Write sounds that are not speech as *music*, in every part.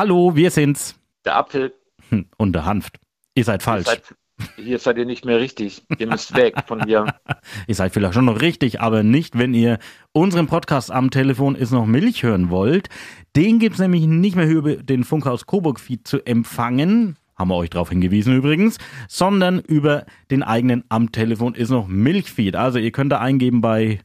Hallo, wir sind's. Der Apfel. Hm, Und der Hanft. Ihr seid falsch. Ihr seid, hier seid ihr nicht mehr richtig. Ihr müsst weg von hier. *laughs* Ihr seid vielleicht schon noch richtig, aber nicht, wenn ihr unseren Podcast am Telefon ist noch Milch hören wollt. Den gibt's nämlich nicht mehr über den Funkhaus Coburg-Feed zu empfangen. Haben wir euch darauf hingewiesen übrigens, sondern über den eigenen am Telefon ist noch Milchfeed. Also ihr könnt da eingeben bei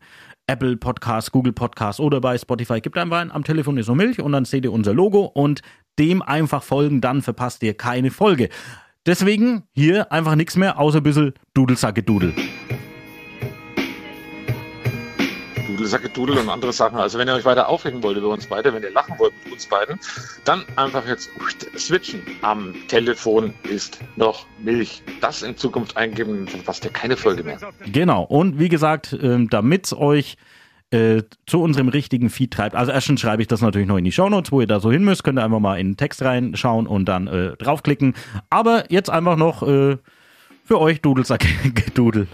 Apple Podcast, Google Podcast oder bei Spotify. Gebt einfach ein, am Telefon ist noch Milch und dann seht ihr unser Logo und dem einfach folgen, dann verpasst ihr keine Folge. Deswegen hier einfach nichts mehr, außer ein bisschen Dudelsacke Dudel. Dudelsacke, Dudel und andere Sachen. Also wenn ihr euch weiter aufregen wollt über uns beide, wenn ihr lachen wollt mit uns beiden, dann einfach jetzt switchen. Am Telefon ist noch Milch. Das in Zukunft eingeben, dann verpasst ihr keine Folge mehr. Genau. Und wie gesagt, ähm, damit euch äh, zu unserem richtigen Feed treibt. Also erstens schreibe ich das natürlich noch in die Shownotes, wo ihr da so hin müsst. Könnt ihr einfach mal in den Text reinschauen und dann äh, draufklicken. Aber jetzt einfach noch äh, für euch Dudelsack *laughs* Gedudel.